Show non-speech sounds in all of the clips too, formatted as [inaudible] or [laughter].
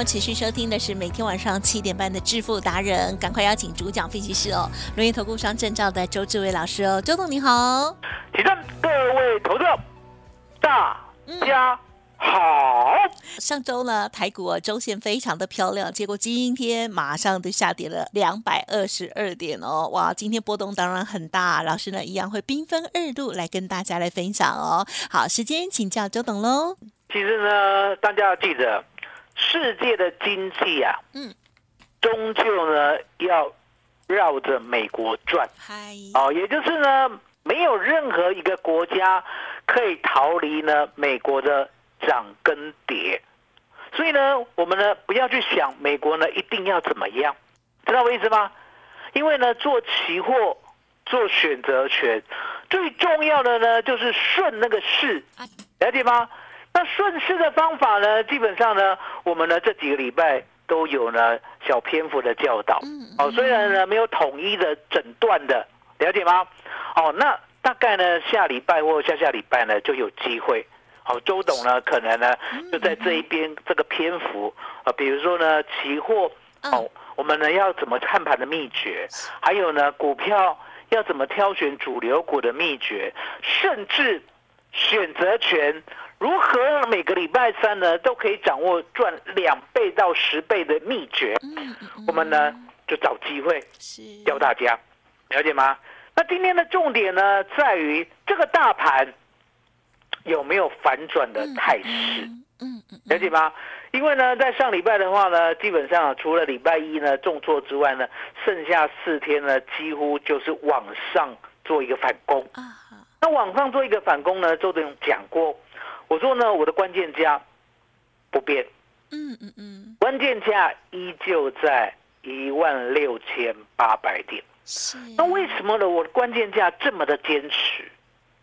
友持续收听的是每天晚上七点半的致富达人，赶快邀请主讲分析师哦，轮源投顾商证照的周志伟老师哦，周董你好。请问各位投资者，大家好。上周呢，台股啊周线非常的漂亮，结果今天马上就下跌了两百二十二点哦，哇，今天波动当然很大，老师呢一样会兵分二路来跟大家来分享哦。好，时间请教周董喽。其实呢，大家要记得，世界的经济啊，嗯，终究呢要绕着美国转嗨，哦，也就是呢，没有任何一个国家可以逃离呢美国的涨跟跌。所以呢，我们呢不要去想美国呢一定要怎么样，知道我意思吗？因为呢，做期货、做选择权，最重要的呢就是顺那个势，啊了解吗？那顺势的方法呢，基本上呢，我们呢这几个礼拜都有呢小篇幅的教导。嗯哦，虽然呢没有统一的诊断的，了解吗？哦，那大概呢下礼拜或下下礼拜呢就有机会。哦，周董呢可能呢就在这一边这个篇幅啊，比如说呢期货哦，我们呢要怎么看盘的秘诀，还有呢股票要怎么挑选主流股的秘诀，甚至选择权如何让每个礼拜三呢都可以掌握赚两倍到十倍的秘诀，嗯嗯我们呢就找机会教大家，了解吗？那今天的重点呢在于这个大盘有没有反转的态势。嗯嗯了解吗？因为呢，在上礼拜的话呢，基本上除了礼拜一呢重挫之外呢，剩下四天呢，几乎就是往上做一个反攻。啊那往上做一个反攻呢，周董讲过，我说呢，我的关键价不变，嗯嗯嗯关键价依旧在一万六千八百点。是那为什么呢？我的关键价这么的坚持？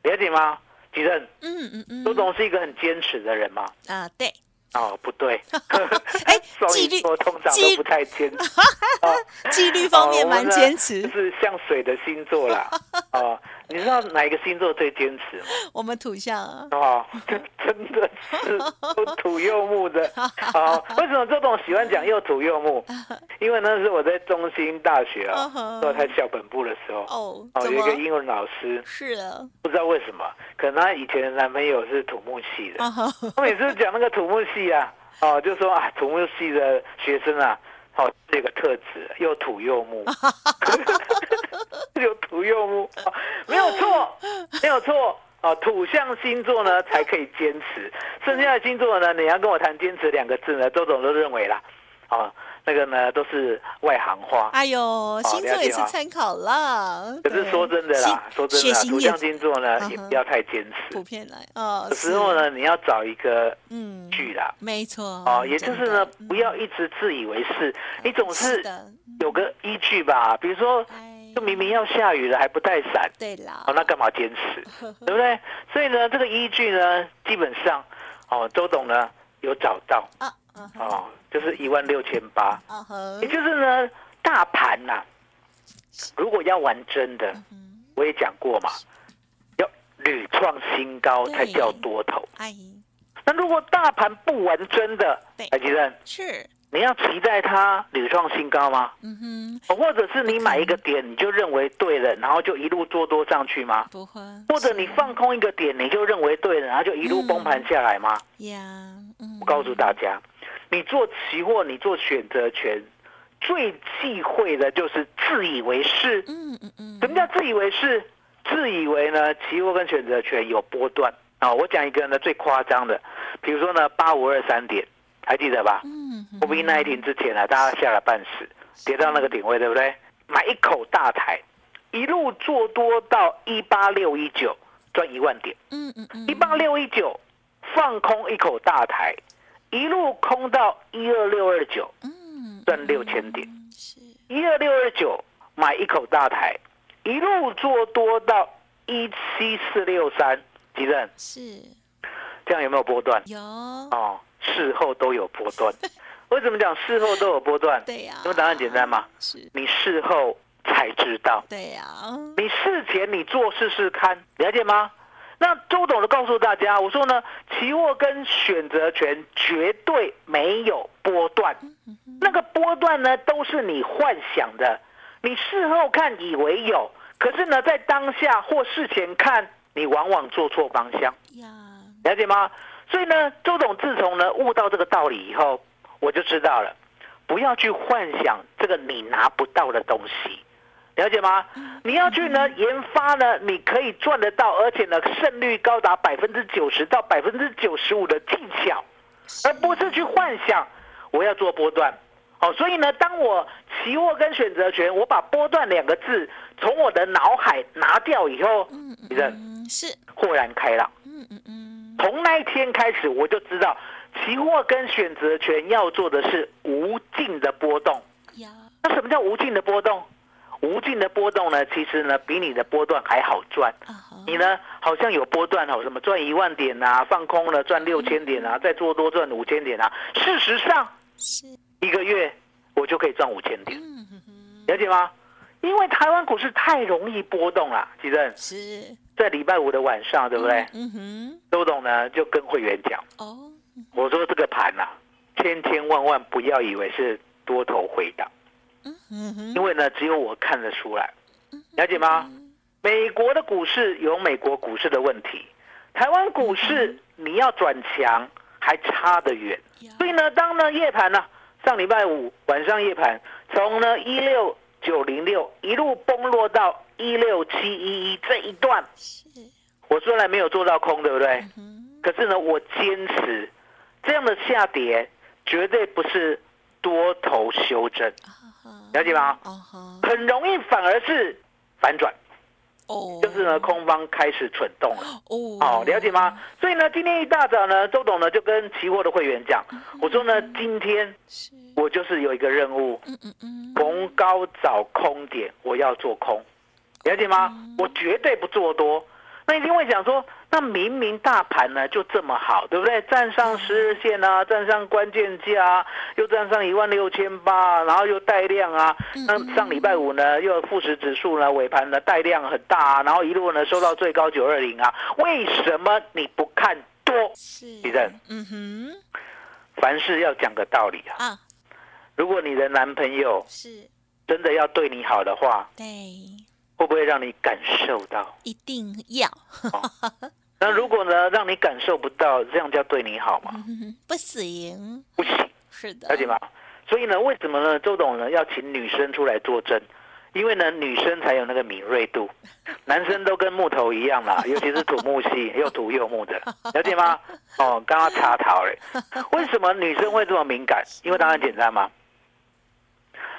了解吗？吉正，嗯嗯嗯周总是一个很坚持的人吗？啊对哦，不对，[laughs] 哎 [laughs] 双纪律通常都不太坚持。哦 [laughs] 纪律方面蛮坚持就，是像水的星座啦。哦，你知道哪一个星座最坚持吗？我们土象啊哦，这 [laughs] 真的是又土又木的。[laughs] 哦，为什么周董喜欢讲又土又木？[laughs] 因为那是我在中心大学啊做他校本部的时候，哦，哦，有一个英文老师，是啊？不知道为什么，可能他以前的男朋友是土木系的，他每次讲那个土木系啊，哦，就说啊，土木系的学生啊，哦，这个特质又土又木，又土又木，哦没有错，没土象星座呢才可以坚持，剩下的星座呢，你要跟我谈坚持两个字呢，周总都认为啦，哦，那个呢都是外行话。哎呦，星座也是参考啦。可是说真的啦，说真的土象星座呢嗯也不要太坚持普。遍来哦，有时候呢，你要找一个嗯，据啦，没错哦，也就是呢，不要一直自以为是，你总是，有个依据吧。比如说，哎，就明明要下雨了还不带伞，对啦哦，，那干嘛坚持，[laughs] 对不对？所以呢，这个依据呢，基本上，哦，周董呢有找到，啊，哦，就是一万六千八，也，就是呢，大盘呐、如果要玩真的，嗯，我也讲过嘛，要屡创新高才对叫多头。哎，那如果大盘不玩真的对，海吉人，是，你要期待它屡创新高吗？嗯哼，哦或者是你买一个点你就认为对了，然后就一路做多上去吗？不会，或者你放空一个点你就认为对了，然后就一路崩盘下来吗？呀，嗯，我告诉大家，你做期货，你做选择权，最忌讳的就是自以为是。嗯嗯嗯，什么叫自以为是？自以为呢，期货跟选择权有波段，啊、我讲一个呢最夸张的，比如说呢八五二三点，还记得吧？嗯，COVID 那一天之前呢、大家吓了半死，跌到那个顶位，对不对？买一口大台，一路做多到一八六一九，赚一万点。嗯嗯嗯，一八六一九，放空一口大台，一路空到一二六二九，嗯，赚六千点。嗯是，一二六二九买一口大台，一路做多到一七四六三，吉正，是这样有没有波段？有，哦，事后都有波段。[laughs] 为什么讲事后都有波段？对呀，因为答案简单嘛，是，你事后才知道。对呀，你事前你做试试看，了解吗？那周董的告诉大家，我说呢，期货跟选择权绝对没有波段，那个波段呢都是你幻想的，你事后看以为有，可是呢在当下或事前看，你往往做错方向，呀，了解吗？所以呢，周董自从呢悟到这个道理以后，我就知道了，不要去幻想这个你拿不到的东西，了解吗？你要去呢研发呢，你可以赚得到，而且呢胜率高达百分之九十到百分之九十五的技巧，而不是去幻想我要做波段。哦，所以呢，当我期货跟选择权，我把波段两个字从我的脑海拿掉以后，嗯是，豁然开朗。嗯嗯嗯，从那一天开始，我就知道，期货跟选择权要做的是无尽的波动。那什么叫无尽的波动？无尽的波动呢，其实呢比你的波段还好赚。你呢好像有波段哦，什么赚一万点啊，放空了赚六千点啊，再做多赚五千点啊。事实上，是，一个月我就可以赚五千点，了解吗？因为台湾股市太容易波动了，其正。是，在礼拜五的晚上，对不对？嗯哼，周董呢就跟会员讲。哦，我说这个盘呐、千千万万不要以为是多头回档，嗯哼，因为呢，只有我看得出来，了解吗？美国的股市有美国股市的问题，台湾股市你要转强还差得远。呀。所以呢，当呢夜盘呢、上礼拜五晚上夜盘从呢一六九零六一路崩落到一六七一一这一段，是，我虽然没有做到空，对不对？嗯可是呢，我坚持这样的下跌绝对不是多头修正，了解吗？哦，很容易反而是反转，哦，就是呢空方开始蠢动了。哦，哦，了解吗？所以呢，今天一大早呢，周董呢就跟期货的会员讲，我说呢，今天，我就是有一个任务，嗯嗯嗯，逢高找空点，我要做空，了解吗？我绝对不做多。那一定会想说，那明明大盘呢就这么好，对不对？站上十日线啊，站上关键价啊，又站上一万六千八，然后又带量啊。那上礼拜五呢，又有富时指数呢尾盘呢带量很大啊，然后一路呢收到最高九二零啊。为什么你不看多？是，地震嗯哼，凡事要讲个道理啊。啊，如果你的男朋友是，真的要对你好的话，对，会不会让你感受到？一定要，[laughs] 那如果呢，让你感受不到，这样叫对你好吗？嗯 [laughs] 不行，不行，是的，了解吗？所以呢，为什么呢？周董呢要请女生出来作证？因为呢，女生才有那个敏锐度，[laughs] 男生都跟木头一样啦，尤其是土木系，又土又木的，了解吗？哦，刚刚插桃嘞，为什么女生会这么敏感？因为答案简单嘛，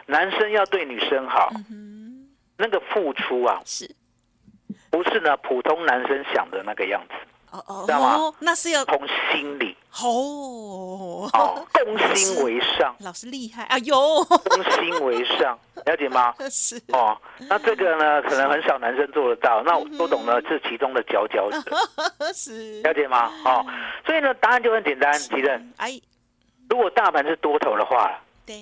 男生要对女生好，那个付出啊，是，不是呢普通男生想的那个样子，哦哦知道吗？哦，那是要从心里。哦，哦，攻心为上，老师厉害，哎呦，攻心为上，[laughs] 了解吗？是，哦，那这个呢，可能很少男生做得到。那我都懂了，是其中的佼佼者，[laughs] 是，了解吗？哦，所以呢，答案就很简单，吉正。哎，如果大盘是多头的话，对，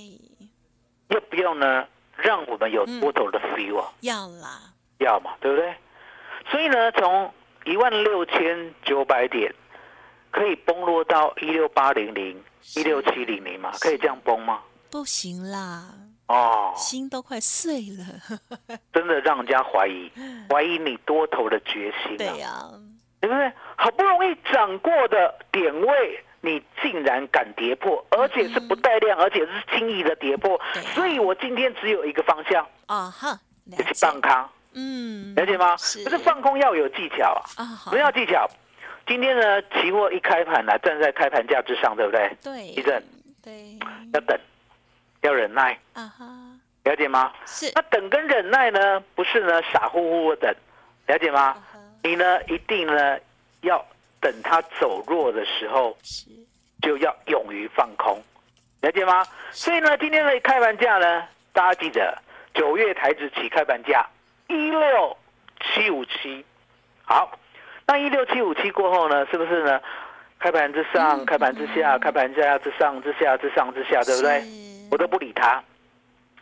要不要呢？让我们有多头的 feel 啊？要啦，要嘛，对不对？所以呢，从一万六千九百点可以崩落到一六八零零、一六七零零嘛？可以这样崩吗？不行啦，哦，心都快碎了，[laughs] 真的让人家怀疑，怀疑你多头的决心啊。对呀，对不对？好不容易涨过的点位，你竟然敢跌破，而且是不带量，而且是轻易的跌破啊。所以我今天只有一个方向，啊哈，就是解，放空，嗯，了解吗？是可是放空要有技巧啊，啊，好什么叫技巧？今天呢，期货一开盘呢，站在开盘价之上，对不对？对，一阵对，要等，要忍耐，啊哈，了解吗？是，那等跟忍耐呢，不是呢傻乎乎的等，了解吗？啊，你呢一定呢要等它走弱的时候，就要勇于放空，了解吗？所以呢，今天的开盘价呢，大家记得九月台指起开盘价一六七五七，好，那一六七五七过后呢，是不是呢？开盘之上，嗯。开盘之下，开盘价之上之下之上之下，对不对？我都不理它，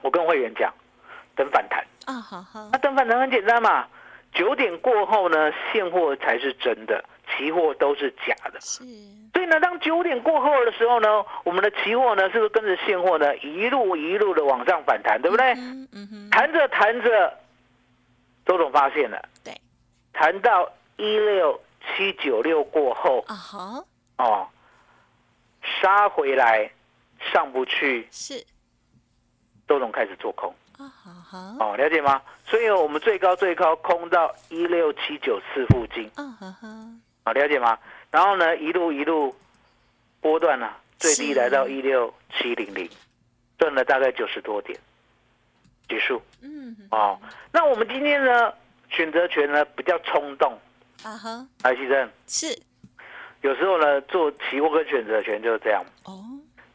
我跟会员讲，等反弹。啊好好。那，等反弹很简单嘛，九点过后呢，现货才是真的，期货都是假的。是，所以呢，当九点过后的时候呢，我们的期货呢，是不是跟着现货呢，一路一路的往上反弹，对不对？嗯嗯哼，弹着谈着，周总发现了，对，谈到一六七九六过后，啊哈，哦，杀回来上不去，是，周总开始做空，啊哦，了解吗？所以我们最高最高空到一六七九四附近，啊哈哈，啊，了解吗？然后呢，一路一路波段呢、最低是来到一六七零零，赚了大概九十多点，结束。嗯，哦。那我们今天呢，选择权呢比较冲动，啊哈，来，先生，是，有时候呢做期货跟选择权就是这样。哦，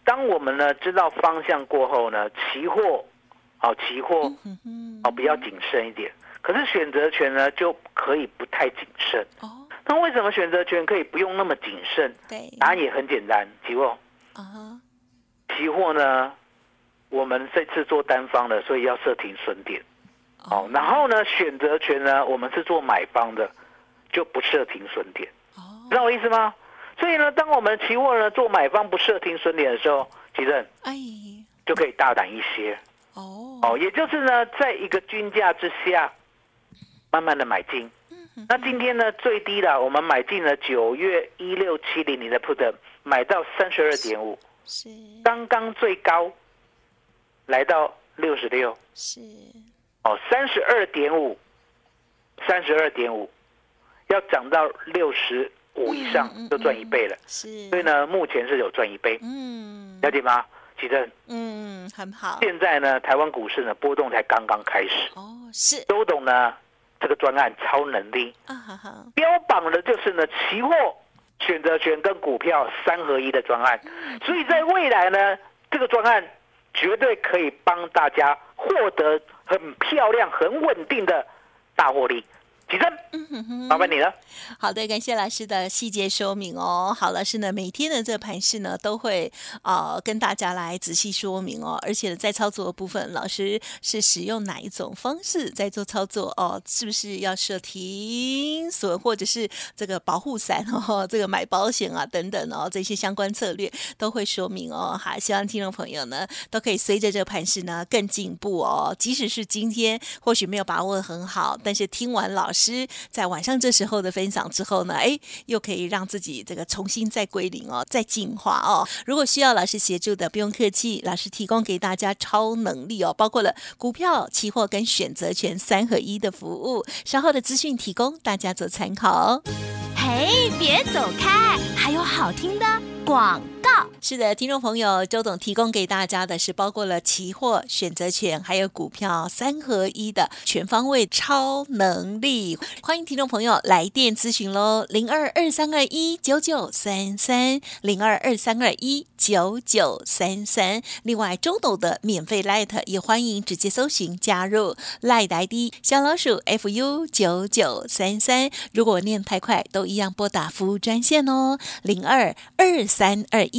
当我们呢知道方向过后呢，期货，哦，期货嗯哼，哦比较谨慎一点，可是选择权呢就可以不太谨慎。哦，那为什么选择权可以不用那么谨慎？对，答案也很简单，期货。啊哈，期货呢，我们这次做单方的，所以要设停损点。哦，然后呢，选择权呢，我们是做买方的，就不设停损点，哦，知道我意思吗？所以呢，当我们期货呢做买方不设停损点的时候，其实哎，就可以大胆一些。哦，哦，也就是呢，在一个均价之下，慢慢的买进。那今天呢，最低的，我们买进了九月一六七零零的 put，买到三十二点五。是，刚刚最高来到六十六是，哦，三十二点五，三十二点五，要涨到六十五以上就赚一倍了。是，所以，呢，目前是有赚一倍，嗯，了解吗？奇正，嗯，很好，现在呢，台湾股市呢波动才刚刚开始。哦，是，周董呢，这个专案超能力。标榜的就是呢期货、选择权跟股票三合一的专案，所以在未来呢，这个专案绝对可以帮大家获得很漂亮、很稳定的大获利。起身，嗯哼哼，麻烦你了。好的，感谢老师的细节说明哦。好，老师呢每天的这个盘势呢都会呃跟大家来仔细说明哦，而且在操作的部分，老师是使用哪一种方式在做操作哦？是不是要设停损，或者是这个保护伞哦，这个买保险啊等等哦，这些相关策略都会说明哦。好，希望听众朋友呢都可以随着这个盘势呢更进步哦。即使是今天或许没有把握得很好，但是听完老师师在晚上这时候的分享之后呢，哎，又可以让自己这个重新再归零哦，再进化哦。如果需要老师协助的，不用客气，老师提供给大家超能力哦，包括了股票、期货跟选择权三合一的服务。稍后的资讯提供大家做参考哦。嘿，别走开，还有好听的广是的，听众朋友，周董提供给大家的是包括了期货、选择权还有股票三合一的全方位超能力。欢迎听众朋友来电咨询喽，零二二三二一九九三三，零二二三二一九九三三。另外，周董的免费 Light 也欢迎直接搜寻加入 Light ID 小老鼠 fu 九九三三。如果念太快，都一样拨打服务专线哦，零二二三二一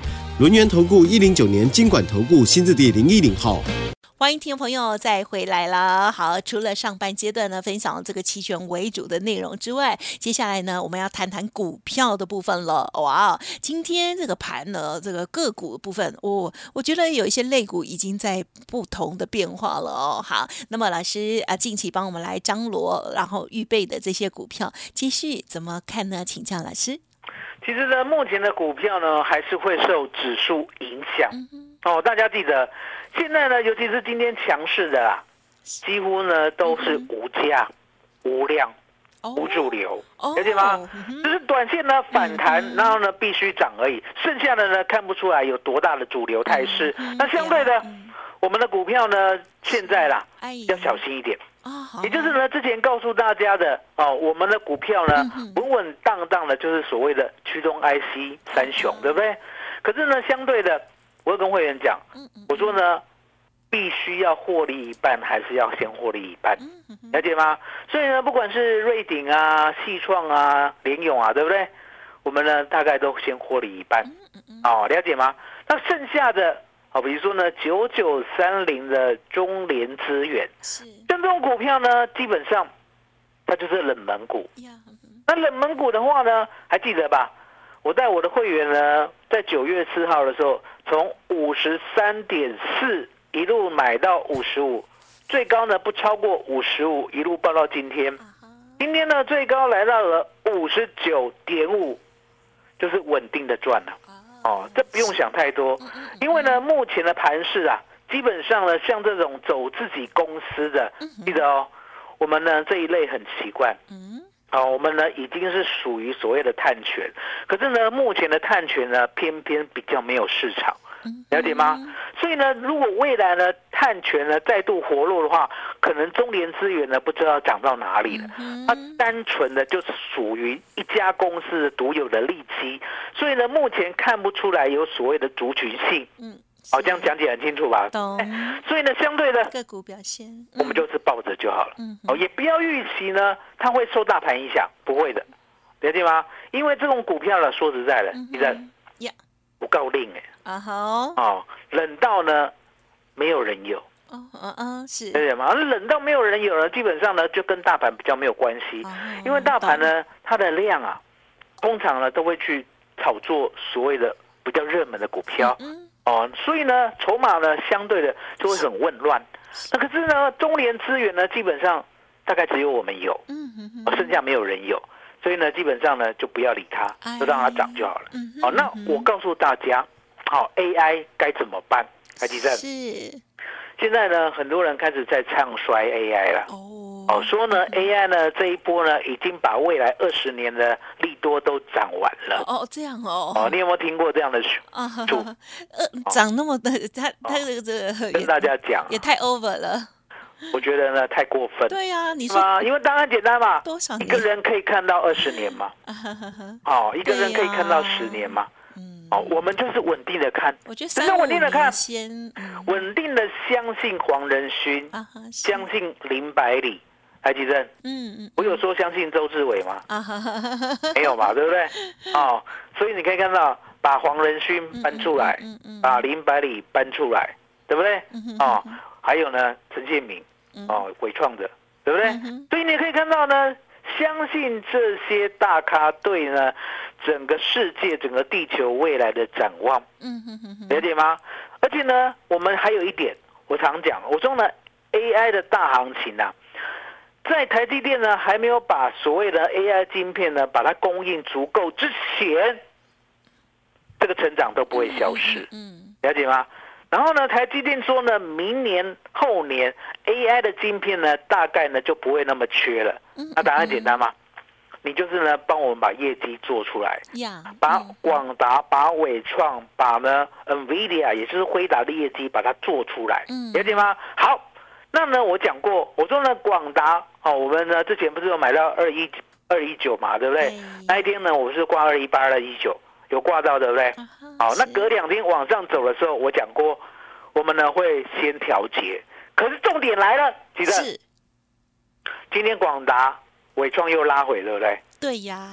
轮源投顾一零九年经管投顾新字第零一零号。欢迎听众朋友再回来了。好，除了上半阶段呢分享这个期权为主的内容之外，接下来呢我们要谈谈股票的部分了。哇，今天这个盘呢，这个个股部分，哦，我觉得有一些类股已经在不同的变化了哦。好，那么老师啊，近期帮我们来张罗，然后预备的这些股票，继续怎么看呢？请教老师。其实呢，目前的股票呢，还是会受指数影响。哦，大家记得。现在呢，尤其是今天强势的啦，几乎呢都是无价、无量、无主流，了解吗？就是短线呢反弹，然后呢必须涨而已，剩下的呢看不出来有多大的主流态势。那相对的，我们的股票呢，现在啦要小心一点。也就是呢，之前告诉大家的哦，我们的股票呢稳稳当当的，就是所谓的驱动 IC 三雄，对不对？可是呢，相对的。我会跟会员讲，我说呢，必须要获利一半，还是要先获利一半，了解吗？所以呢，不管是瑞鼎啊、细创啊、联勇啊，对不对？我们呢，大概都先获利一半，哦，了解吗？那剩下的，哦，比如说呢，九九三零的中联资源，像这种股票呢，基本上它就是冷门股。那冷门股的话呢，还记得吧？我带我的会员呢，在九月四号的时候。从五十三点四一路买到五十五，最高呢不超过五十五，一路报到今天。今天呢最高来到了五十九点五，就是稳定的赚了。哦，这不用想太多，因为呢目前的盘市啊，基本上呢像这种走自己公司的，记得哦，我们呢这一类很奇怪。啊，我们呢已经是属于所谓的探权，可是呢，目前的探权呢，偏偏比较没有市场，了解吗？所以呢，如果未来呢，碳权呢再度活络的话，可能中联资源呢不知道涨到哪里了。它单纯的就是属于一家公司独有的利基，所以呢，目前看不出来有所谓的族群性。嗯。好，这样讲解很清楚吧？懂。所以呢，相对的个股表现，我们就是抱着就好了。嗯。哦，也不要预期呢，它会受大盘影响，不会的，了解吗？因为这种股票呢，说实在的，你的呀，不够令哎。啊好。哦，冷到呢，没有人有。嗯，嗯嗯，是。了解吗？冷到没有人有了，基本上呢，就跟大盘比较没有关系。因为大盘呢，它的量啊，通常呢都会去炒作所谓的比较热门的股票。嗯。哦，所以呢，筹码呢相对的就会很混乱。那可是呢，中联资源呢，基本上大概只有我们有，嗯哼，剩下没有人有。所以呢，基本上呢，就不要理它，就让它涨就好了。好，那我告诉大家，好，AI 该怎么办？台积电是。现在呢，很多人开始在唱衰 AI 了。哦，哦，说呢，AI 呢这一波呢，已经把未来二十年的利多都涨完了。哦，这样哦。哦，你有没有听过这样的啊？呃，涨那么的，他他这个这个跟大家讲，也太 over 了。我觉得呢，太过分。对呀，你说，因为当然简单嘛，多少一个人可以看到二十年嘛？哦，一个人可以看到十年嘛？哦，我们就是稳定的看，我觉得是稳定的看，先稳定的相信黄仁勋，相信林百里，台积电。嗯嗯，我有说相信周志伟吗？没有嘛，对不对？[laughs] 哦，所以你可以看到，把黄仁勋搬出来，把林百里搬出来，对不对？哦，还有呢，陈建明，哦，伟创的，对不对？所以你可以看到呢。相信这些大咖对呢，整个世界、整个地球未来的展望，嗯哼哼，了解吗？而且呢，我们还有一点，我常讲，我说呢，AI 的大行情啊，在台积电呢还没有把所谓的 AI 晶片呢，把它供应足够之前，这个成长都不会消失，嗯，了解吗？然后呢，台积电说呢，明年后年 AI 的晶片呢，大概呢就不会那么缺了。那答案简单吗？你就是呢，帮我们把业绩做出来，把广达、把伟创、把呢 NVIDIA，也就是辉达的业绩把它做出来，了解吗？好，那呢我讲过，我说呢广达哦，我们呢之前不是有买到二一二一九嘛，对不对？那一天呢，我是挂二一八二一九。有挂到对不对？好，那隔两天往上走的时候，我讲过，我们呢会先调节。可是重点来了，记得今天广达、伟创又拉回，对不对？对呀。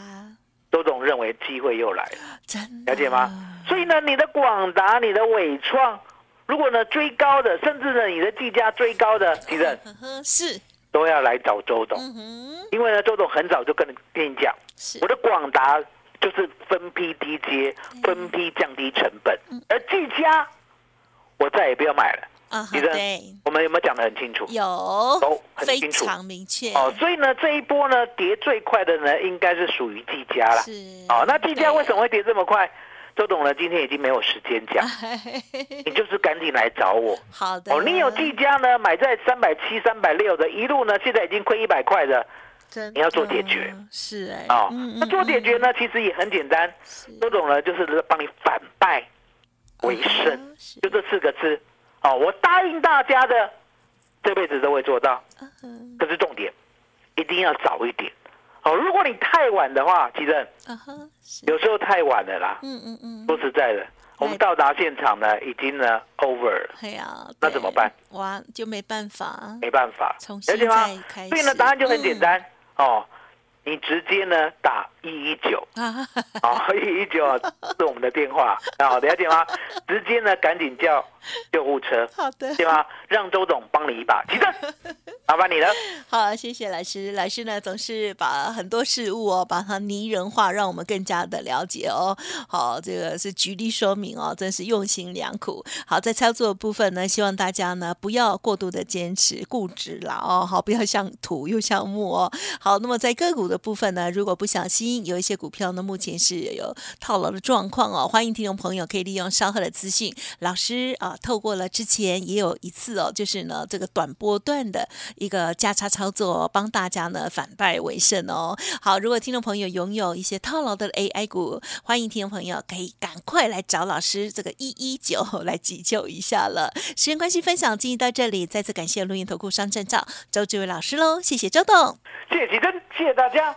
周总认为机会又来了，真了解吗？所以呢，你的广达、你的伟创，如果呢追高的，甚至呢你的计价追高的，其实 [laughs] 呵呵是，都要来找周董，嗯，因为呢周董很早就跟你跟你讲，我的广达就是分批低接，分批降低成本，而技嘉我再也不要买了。啊哈，其实对，我们有没有讲得很清楚？有都很清楚常明确哦，所以呢这一波呢跌最快的呢应该是属于技嘉了。是哦，那技嘉为什么？么会跌这么快？周董呢今天已经没有时间讲，[laughs] 你就是赶紧来找我。[laughs] 好的，哦，你有技嘉呢买在三百七、三百六的，一路呢现在已经亏一百块的。真你要做解决是哎，哦，嗯那做解决，呢，其实也很简单。这种呢，就是帮你反败为胜，嗯就这四个字。哦，我答应大家的，这辈子都会做到。嗯可是重点，一定要早一点。哦，如果你太晚的话，其实啊哈，是，有时候太晚了啦。嗯嗯嗯，说实在的，我们到达现场呢，已经呢 over 了，哎呀，对那怎么办？哇，就没办法，没办法，重新再开？始所以呢，答案就很简单、哦，你直接呢打一一九。啊，好，[laughs] 一一九 [laughs] 是我们的电话，好，了解吗？直接呢，赶紧叫救护车，好的，对吗？让周总帮你一把，起正，[laughs] 麻烦你了。好，谢谢老师。老师呢，总是把很多事物哦，把它拟人化，让我们更加的了解哦。好，这个是举例说明哦，真是用心良苦。好，在操作的部分呢，希望大家呢不要过度的坚持固执啦哦，好，不要像土又像木哦。好，那么在个股的部分呢，如果不小心有一些股票呢，目前是有套牢的状况哦，欢迎听众朋友可以利用稍后的资讯，老师啊，透过了之前也有一次哦，就是呢这个短波段的一个价差操作、帮大家呢反败为胜哦。好，如果听众朋友拥有一些套牢的 AI 股，欢迎听众朋友可以赶快来找老师这个一一九来急救一下了。时间关系，分享进行到这里，再次感谢录音投顾商证照周志伟老师喽，谢谢周董。谢谢奇珍，谢谢大家，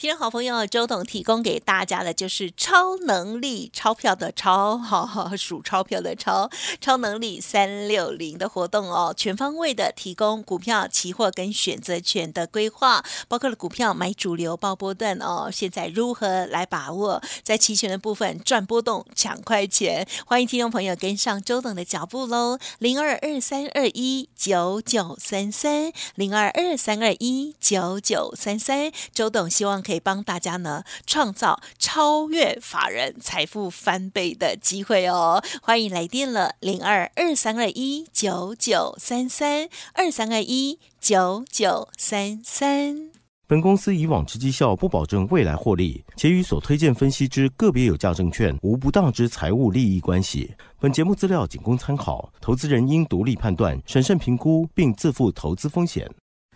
听众好朋友，周董提供给大家的就是超能力钞票的钞，哈哈，数钞票的钞，超能力三六零的活动哦，全方位的提供股票、期货跟选择权的规划，包括了股票买主流报波段哦，现在如何来把握？在期权的部分赚波动抢快钱，欢迎听众朋友跟上周董的脚步喽，零二二三二一九九三三，零二二三二一九九三三，周董希望可可以帮大家呢创造超越法人财富翻倍的机会哦，欢迎来电了，零二二三二一九九三三二三二一九九三三。本公司以往之绩效不保证未来获利，且与所推荐分析之个别有价证券无不当之财务利益关系。本节目资料仅供参考，投资人应独立判断、审慎评估，并自负投资风险。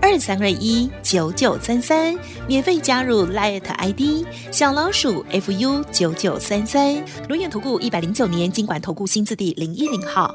二三二一九九三三，免费加入 Light ID 小老鼠 fu 九九三三。轮眼投顾一百零九年经管投顾新字第零一零号。